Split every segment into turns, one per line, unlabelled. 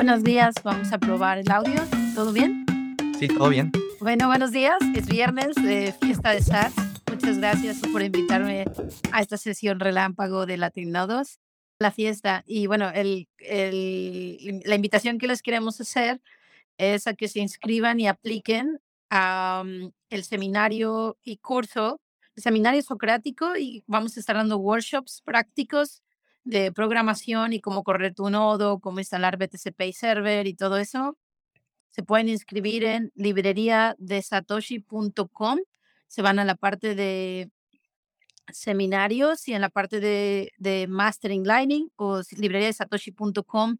Buenos días, vamos a probar el audio. ¿Todo bien?
Sí, todo bien.
Bueno, buenos días. Es viernes de fiesta de SAT. Muchas gracias por invitarme a esta sesión relámpago de Latinodos, la fiesta. Y bueno, el, el, la invitación que les queremos hacer es a que se inscriban y apliquen a um, el seminario y curso, el seminario socrático y vamos a estar dando workshops prácticos de programación y cómo correr tu nodo, cómo instalar BTC Pay Server y todo eso. Se pueden inscribir en librería de satoshi.com. Se van a la parte de seminarios y en la parte de, de Mastering Lightning o librería de satoshi.com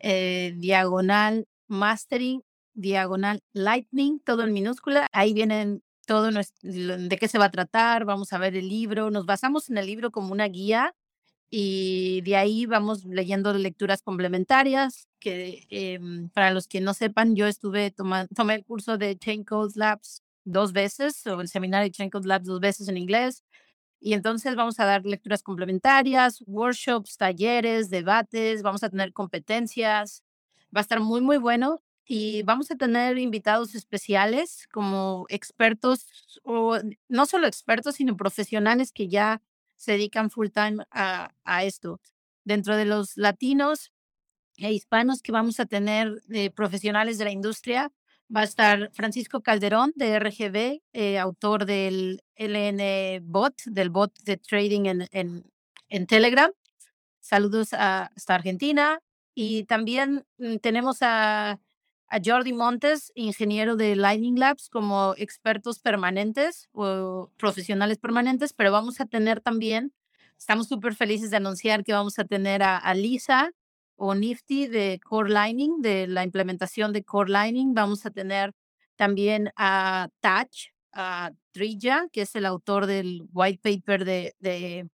eh, diagonal Mastering diagonal Lightning, todo en minúscula. Ahí vienen todo de qué se va a tratar, vamos a ver el libro. Nos basamos en el libro como una guía y de ahí vamos leyendo lecturas complementarias, que em, para los que no sepan, yo estuve tomando, el curso de Chain Code Labs dos veces, o el seminario de Chain Code Labs dos veces en inglés, y entonces vamos a dar lecturas complementarias, workshops, talleres, debates, vamos a tener competencias, va a estar muy, muy bueno y vamos a tener invitados especiales como expertos, o no solo expertos, sino profesionales que ya se dedican full time a, a esto. Dentro de los latinos e hispanos que vamos a tener profesionales de la industria, va a estar Francisco Calderón de RGB, eh, autor del LN Bot, del bot de trading en, en, en Telegram. Saludos a, hasta Argentina. Y también mm, tenemos a a Jordi Montes, ingeniero de Lightning Labs, como expertos permanentes o profesionales permanentes, pero vamos a tener también, estamos súper felices de anunciar que vamos a tener a, Lisa o Nifty de Core Lightning, de la implementación de Core Lightning. Vamos a tener también a Touch, a Trilla, que es el autor del white paper de, de,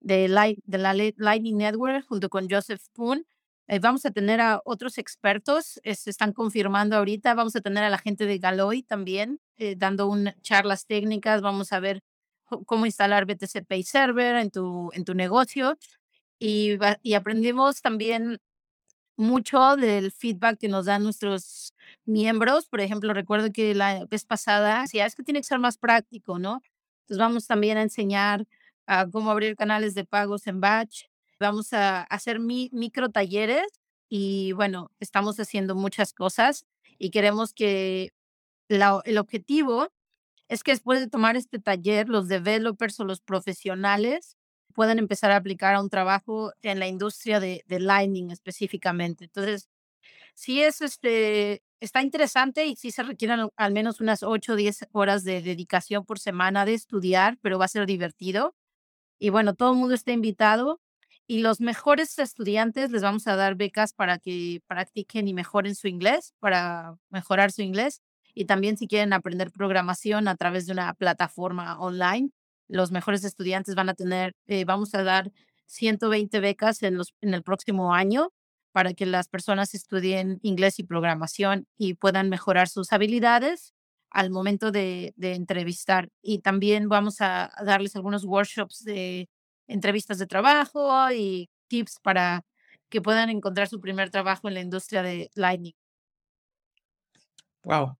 de, Light, de la Lightning Network, junto con Joseph Poon eh, vamos a tener a otros expertos, eh, se están confirmando ahorita. Vamos a tener a la gente de Galoy también eh, dando un, charlas técnicas. Vamos a ver cómo instalar BTC Pay Server en tu, en tu negocio. Y, y aprendimos también mucho del feedback que nos dan nuestros miembros. Por ejemplo, recuerdo que la vez pasada decía, es que tiene que ser más práctico, ¿no? Entonces vamos también a enseñar a cómo abrir canales de pagos en batch, Vamos a hacer micro talleres y bueno, estamos haciendo muchas cosas y queremos que el objetivo es que después de tomar este taller, los developers o los profesionales puedan empezar a aplicar a un trabajo en la industria de, de Lightning específicamente. Entonces, sí es este, está interesante y sí se requieren al menos unas 8 o 10 horas de dedicación por semana de estudiar, pero va a ser divertido. Y bueno, todo el mundo está invitado y los mejores estudiantes les vamos a dar becas para que practiquen y mejoren su inglés, para mejorar su inglés. Y también si quieren aprender programación a través de una plataforma online, los mejores estudiantes van a tener, eh, vamos a dar 120 becas en, los, en el próximo año para que las personas estudien inglés y programación y puedan mejorar sus habilidades al momento de, de entrevistar. Y también vamos a darles algunos workshops de entrevistas de trabajo y tips para que puedan encontrar su primer trabajo en la industria de Lightning.
Wow.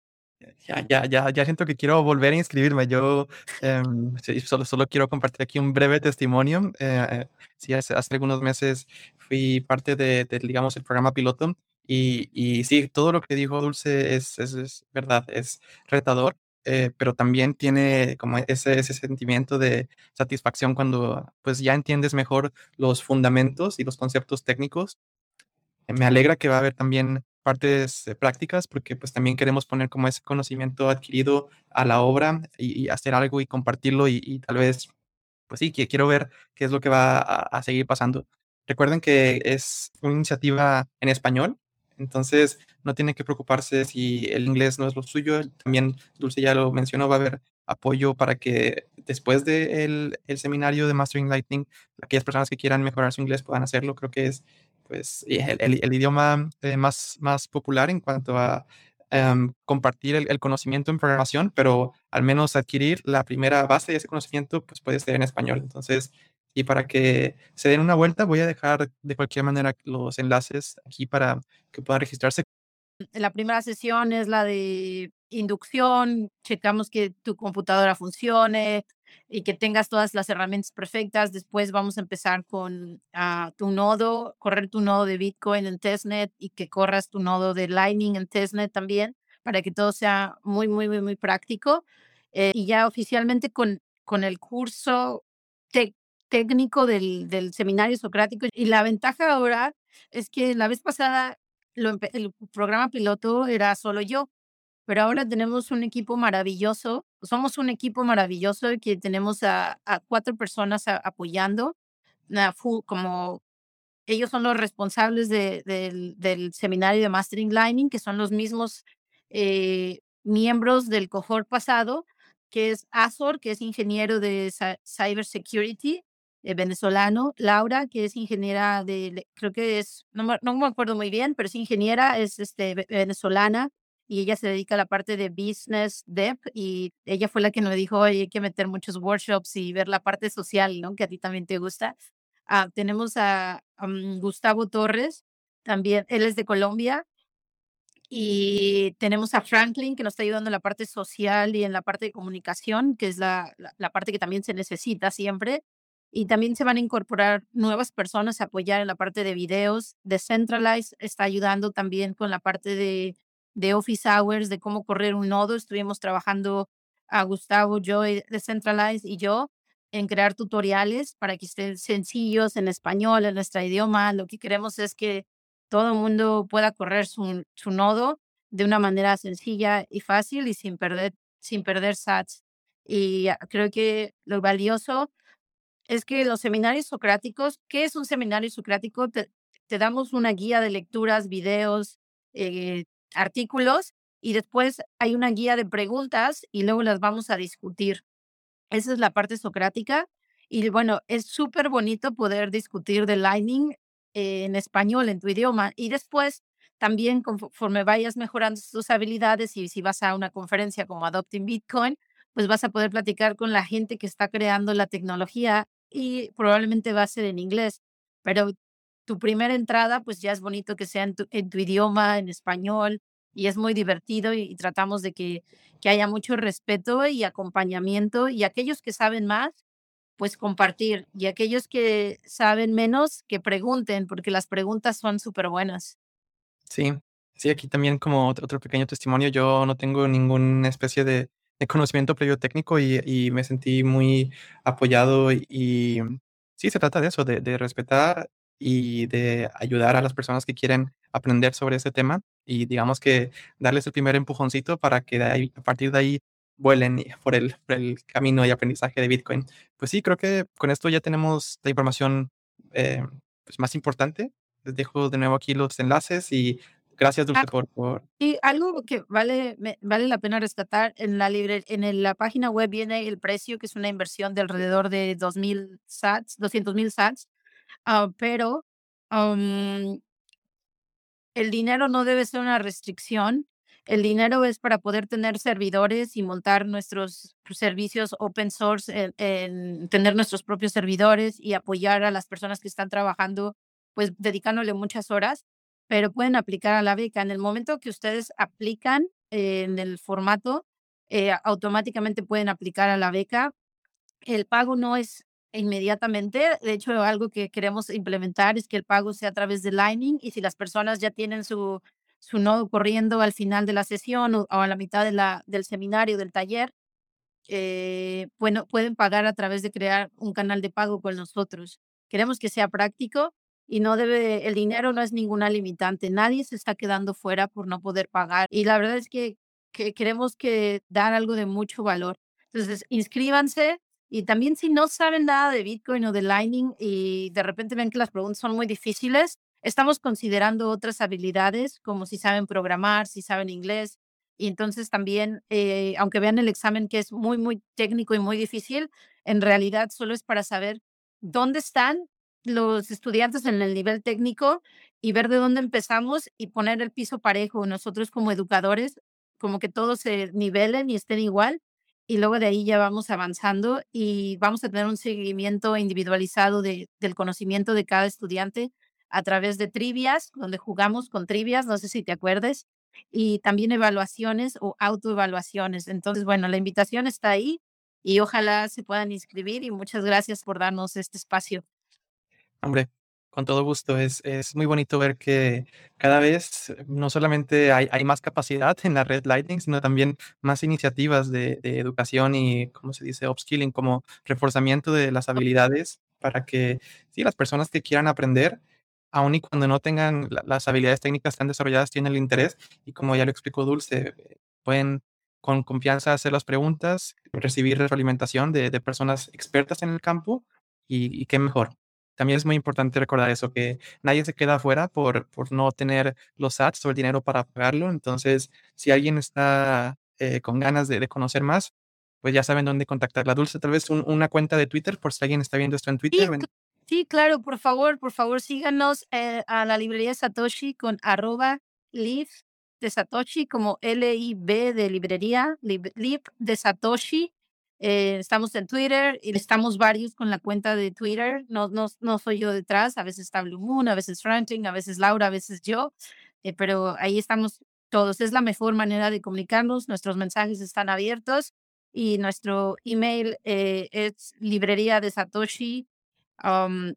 Ya, ya, ya, ya siento que quiero volver a inscribirme. Yo em, solo, solo quiero compartir aquí un breve testimonio. Eh, eh, sí, hace, hace, algunos meses fui parte de, de, digamos, el programa piloto y, y sí, todo lo que dijo Dulce es, es, es verdad, es retador. Eh, pero también tiene como ese, ese sentimiento de satisfacción cuando pues ya entiendes mejor los fundamentos y los conceptos técnicos. Eh, me alegra que va a haber también partes eh, prácticas porque pues también queremos poner como ese conocimiento adquirido a la obra y, hacer algo y compartirlo y, tal vez, pues sí, que quiero ver qué es lo que va a, a seguir pasando. Recuerden que es una iniciativa en español, entonces, no tiene que preocuparse si el inglés no es lo suyo. También Dulce ya lo mencionó, va a haber apoyo para que después del de el seminario de Mastering Lightning, aquellas personas que quieran mejorar su inglés puedan hacerlo. Creo que es pues, el, idioma eh, más, más popular en cuanto a em, compartir el, el, conocimiento en programación, pero al menos adquirir la primera base de ese conocimiento, pues puede ser en español. Entonces, Y para que se den una vuelta, voy a dejar de cualquier manera los enlaces aquí para que puedan registrarse.
La primera sesión es la de inducción, checamos que tu computadora funcione y que tengas todas las herramientas perfectas. Después vamos a empezar con ah, tu nodo, correr tu nodo de Bitcoin en testnet y que corras tu nodo de Lightning en testnet también para que todo sea muy, muy, muy, muy práctico. Eh, y ya oficialmente con, con el curso técnico del, del seminario socrático. Y la ventaja ahora es que la vez pasada el programa piloto era solo yo, pero ahora tenemos un equipo maravilloso. Somos un equipo maravilloso que tenemos a, cuatro personas apoyando, como ellos son los responsables del, del, seminario de Mastering Lining, que son los mismos eh, miembros del cohort pasado, que es Azor, que es ingeniero de cyber security, eh, venezolano, Laura, que es ingeniera de, creo que es, no me, no me acuerdo muy bien, pero es ingeniera, es este, venezolana y ella se dedica a la parte de business dev y ella fue la que nos dijo, Oye, hay que meter muchos workshops y ver la parte social, ¿no? Que a ti también te gusta. Ah, tenemos a, mm, Gustavo Torres, también, él es de Colombia, y tenemos a Franklin, que nos está ayudando en la parte social y en la parte de comunicación, que es la, la parte que también se necesita siempre y también se van a incorporar nuevas personas a apoyar en la parte de videos. Decentralize está ayudando también con la parte de, de Office Hours, de cómo correr un nodo. Estuvimos trabajando a Gustavo, yo, Decentralize y yo en crear tutoriales para que estén sencillos en español, en nuestro idioma. Lo que queremos es que todo el mundo pueda correr su, su nodo de una manera sencilla y fácil y sin perder, sin perder sats. Y ah, creo que lo valioso es que los seminarios socráticos, ¿qué es un seminario socrático? Te, damos una guía de lecturas, videos, eh, artículos y después hay una guía de preguntas y luego las vamos a discutir. Esa es la parte socrática. Y bueno, es súper bonito poder discutir de Lightning en español, en tu idioma. Y después, también conforme vayas mejorando tus habilidades y si vas a una conferencia como Adopting Bitcoin, pues vas a poder platicar con la gente que está creando la tecnología y probablemente va a ser en inglés, pero tu primera entrada, pues ya es bonito que sea en tu, idioma, en español, y es muy divertido y, tratamos de que, que haya mucho respeto y acompañamiento y aquellos que saben más, pues compartir y aquellos que saben menos, que pregunten, porque las preguntas son súper buenas.
Sí, sí, aquí también como otro pequeño testimonio, yo no tengo ninguna especie de conocimiento previo técnico y, y me sentí muy apoyado y, sí, se trata de eso, de, de, respetar y de ayudar a las personas que quieren aprender sobre ese tema y digamos que darles el primer empujoncito para que de ahí, a partir de ahí vuelen por el, por el camino y aprendizaje de Bitcoin. Pues sí, creo que con esto ya tenemos la información eh, pues más importante. Les dejo de nuevo aquí los enlaces y Gracias, Dulce, por, por...
Y algo que vale, vale la pena rescatar, en la, libre, en la página web viene el precio, que es una inversión de alrededor de 2.000 sats, 200.000 sats, ah, pero el dinero no debe ser una restricción. El dinero es para poder tener servidores y montar nuestros servicios open source, en tener nuestros propios servidores y apoyar a las personas que están trabajando, pues dedicándole muchas horas pero pueden aplicar a la beca. En el momento que ustedes aplican eh, en el formato, eh, automáticamente pueden aplicar a la beca. El pago no es inmediatamente. De hecho, algo que queremos implementar es que el pago sea a través de Lightning y si las personas ya tienen su, su nodo corriendo al final de la sesión o, a la mitad de del seminario, del taller, eh, bueno, pueden pagar a través de crear un canal de pago con nosotros. Queremos que sea práctico y no debe, el dinero no es ninguna limitante. Nadie se está quedando fuera por no poder pagar. Y la verdad es que, que queremos que dar algo de mucho valor. Entonces, inscríbanse y también si no saben nada de Bitcoin o de Lightning y de repente ven que las preguntas son muy difíciles, estamos considerando otras habilidades como si saben programar, si saben inglés. Y entonces también, eh, aunque vean el examen que es muy, muy técnico y muy difícil, en realidad solo es para saber dónde están los estudiantes en el nivel técnico y ver de dónde empezamos y poner el piso parejo. Nosotros como educadores, como que todos se nivelen y estén igual y luego de ahí ya vamos avanzando y vamos a tener un seguimiento individualizado de, del conocimiento de cada estudiante a través de trivias, donde jugamos con trivias, no sé si te acuerdes, y también evaluaciones o autoevaluaciones. Entonces, bueno, la invitación está ahí y ojalá se puedan inscribir y muchas gracias por darnos este espacio.
Hombre, con todo gusto. Es, es muy bonito ver que cada vez no solamente hay, hay más capacidad en la red Lightning, sino también más iniciativas de, de educación y, ¿cómo se dice?, upskilling, como reforzamiento de las habilidades para que sí, las personas que quieran aprender, aun y cuando no tengan las habilidades técnicas tan desarrolladas, tienen el interés y como ya lo explicó Dulce, pueden con confianza hacer las preguntas, recibir retroalimentación de, de personas expertas en el campo y qué mejor también es muy importante recordar eso, que nadie se queda afuera por, por no tener los ads o el dinero para pagarlo. Entonces, si alguien está eh, con ganas de, de, conocer más, pues ya saben dónde contactarla. Dulce, tal vez un, una cuenta de Twitter, por si alguien está viendo esto en Twitter.
Sí, sí claro, por favor, por favor, síganos eh, a la librería Satoshi con arroba live de Satoshi como L-I-B de librería, live de Satoshi eh, estamos en Twitter y estamos varios con la cuenta de Twitter. No, no, no soy yo detrás, a veces está Blue Moon, a veces Franklin, a veces Laura, a veces yo, eh, pero ahí estamos todos. Es la mejor manera de comunicarnos. Nuestros mensajes están abiertos y nuestro email eh, es librería de Satoshi um,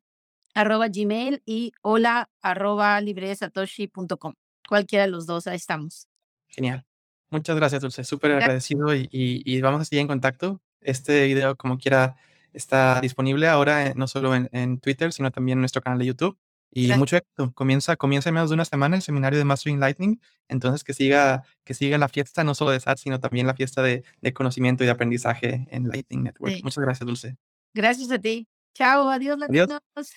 arroba gmail y hola arroba libreriasatoshi.com. Cualquiera de los dos, ahí estamos.
Genial. Muchas gracias, Dulce. Súper agradecido y, y, y, vamos a seguir en contacto. Este video, como quiera, está disponible ahora no solo en, en, Twitter, sino también en nuestro canal de YouTube. Y Gracias. mucho éxito. Comienza, comienza en menos de una semana el seminario de Mastering Lightning. Entonces, que siga, que siga la fiesta, no solo de SAT, sino también la fiesta de, de conocimiento y de aprendizaje en Lightning Network. Sí. Muchas gracias, Dulce.
Gracias a ti. Chao, adiós,
Latinos. Adiós.